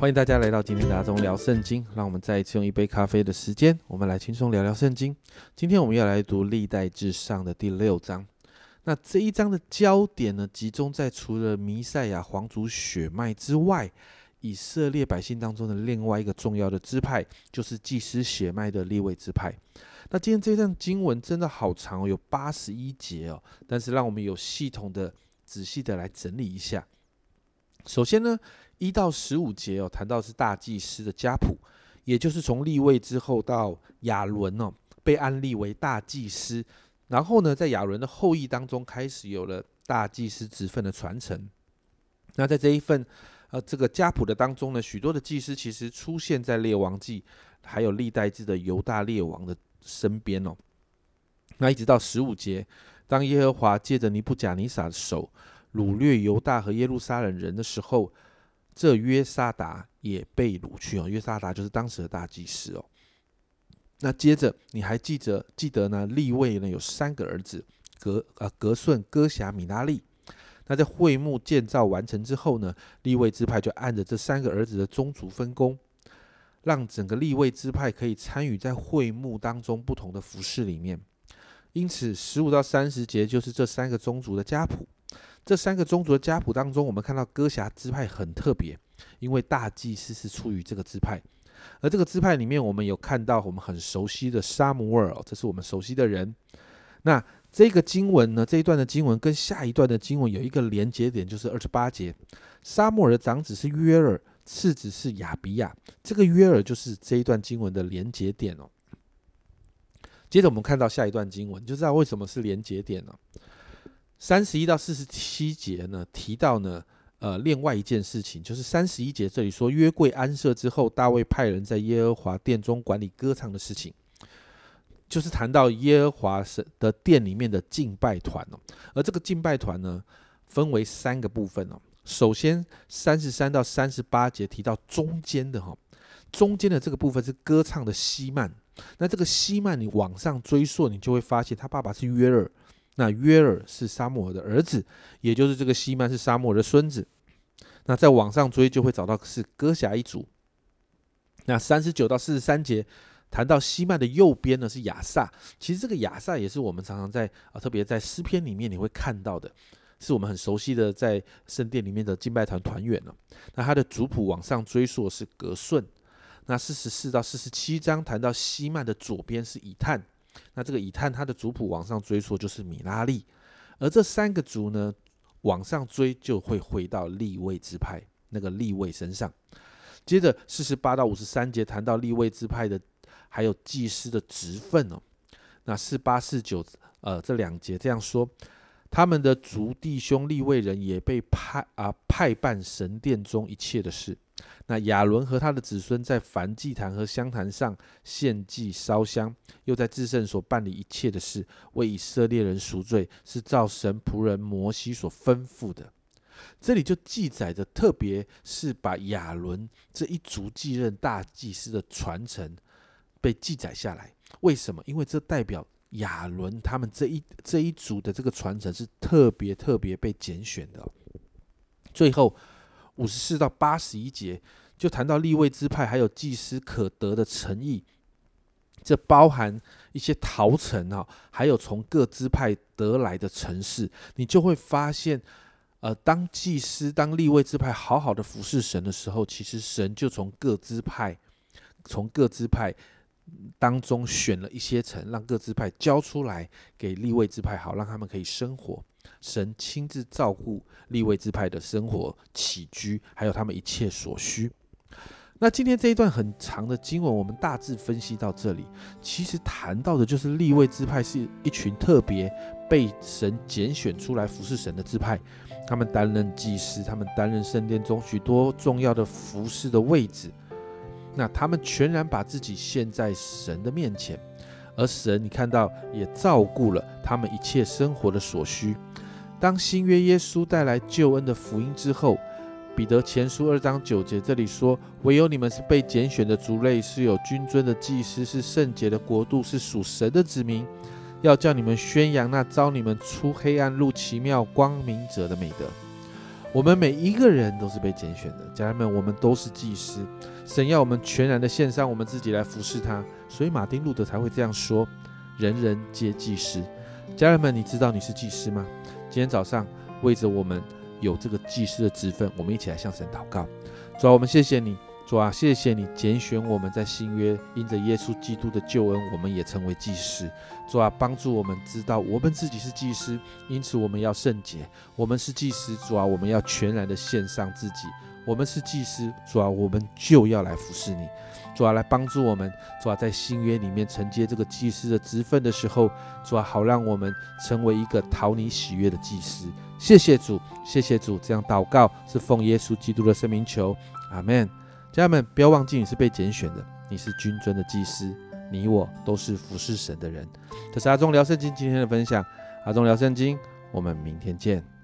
欢迎大家来到今天的阿忠聊圣经。让我们再一次用一杯咖啡的时间，我们来轻松聊聊圣经。今天我们要来读历代至上的第六章。那这一章的焦点呢，集中在除了弥赛亚皇族血脉之外，以色列百姓当中的另外一个重要的支派，就是祭司血脉的立位支派。那今天这一段经文真的好长哦，有八十一节哦。但是让我们有系统的、仔细的来整理一下。首先呢。一到十五节哦，谈到是大祭司的家谱，也就是从立位之后到亚伦哦，被安立为大祭司，然后呢，在亚伦的后裔当中开始有了大祭司职分的传承。那在这一份呃这个家谱的当中呢，许多的祭司其实出现在列王记还有历代志的犹大列王的身边哦。那一直到十五节，当耶和华借着尼布甲尼撒的手掳掠犹大和耶路撒冷人的时候。这约沙达也被掳去哦，约沙达就是当时的大祭司哦。那接着你还记着记得呢？立位呢有三个儿子，格呃格顺、哥辖、米拉利。那在会幕建造完成之后呢，立位支派就按着这三个儿子的宗族分工，让整个立位支派可以参与在会幕当中不同的服饰里面。因此，十五到三十节就是这三个宗族的家谱。这三个宗族的家谱当中，我们看到歌侠支派很特别，因为大祭司是出于这个支派，而这个支派里面，我们有看到我们很熟悉的沙姆尔，这是我们熟悉的人。那这个经文呢，这一段的经文跟下一段的经文有一个连接点，就是二十八节，沙姆尔的长子是约尔，次子是亚比亚，这个约尔就是这一段经文的连接点哦。接着我们看到下一段经文，就知道为什么是连接点了。三十一到四十七节呢，提到呢，呃，另外一件事情，就是三十一节这里说约柜安设之后，大卫派人在耶和华殿中管理歌唱的事情，就是谈到耶和华神的殿里面的敬拜团哦。而这个敬拜团呢，分为三个部分哦。首先，三十三到三十八节提到中间的哈，中间的这个部分是歌唱的希曼。那这个希曼，你往上追溯，你就会发现他爸爸是约尔。那约尔是沙摩尔的儿子，也就是这个西曼是沙摩尔的孙子。那再往上追，就会找到是哥辖一族。那三十九到四十三节谈到西曼的右边呢是亚萨，其实这个亚萨也是我们常常在啊，特别在诗篇里面你会看到的，是我们很熟悉的在圣殿里面的敬拜团团员了。那他的族谱往上追溯是格顺。那四十四到四十七章谈到西曼的左边是以探。那这个以探他的族谱往上追溯就是米拉利，而这三个族呢往上追就会回到立位支派那个立位身上。接着四十八到五十三节谈到立位支派的还有祭司的职分哦。那四八四九呃这两节这样说，他们的族弟兄立位人也被派啊派办神殿中一切的事。那亚伦和他的子孙在燔祭坛和香坛上献祭烧香，又在至圣所办理一切的事，为以色列人赎罪，是照神仆人摩西所吩咐的。这里就记载着，特别是把亚伦这一族继任大祭司的传承被记载下来。为什么？因为这代表亚伦他们这一这一族的这个传承是特别特别被拣选的。最后。五十四到八十一节就谈到立位支派还有祭司可得的诚意，这包含一些陶城哈，还有从各支派得来的城市，你就会发现，呃，当祭司当立位支派好好的服侍神的时候，其实神就从各支派，从各支派当中选了一些城，让各支派交出来给立位支派，好让他们可以生活。神亲自照顾立位支派的生活起居，还有他们一切所需。那今天这一段很长的经文，我们大致分析到这里，其实谈到的就是立位支派是一群特别被神拣选出来服侍神的支派，他们担任祭司，他们担任圣殿中许多重要的服侍的位置。那他们全然把自己献在神的面前，而神你看到也照顾了他们一切生活的所需。当新约耶稣带来救恩的福音之后，彼得前书二章九节这里说：“唯有你们是被拣选的族类，是有君尊的祭司，是圣洁的国度，是属神的子民，要叫你们宣扬那招你们出黑暗入奇妙光明者的美德。”我们每一个人都是被拣选的，家人们，我们都是祭司。神要我们全然的献上我们自己来服侍他，所以马丁路德才会这样说：“人人皆祭司。”家人们，你知道你是祭司吗？今天早上为着我们有这个祭司的职分，我们一起来向神祷告。主啊，我们谢谢你。主啊，谢谢你拣选我们在新约，因着耶稣基督的救恩，我们也成为祭司。主啊，帮助我们知道我们自己是祭司，因此我们要圣洁。我们是祭司，主啊，我们要全然的献上自己。我们是祭司，主啊，我们就要来服侍你。主啊，来帮助我们。主啊，在新约里面承接这个祭司的职分的时候，主啊，好让我们成为一个讨你喜悦的祭司。谢谢主，谢谢主。这样祷告是奉耶稣基督的圣名求，阿门。家人们，不要忘记你是被拣选的，你是君尊的祭司，你我都是服侍神的人。这是阿忠聊圣经今天的分享，阿忠聊圣经，我们明天见。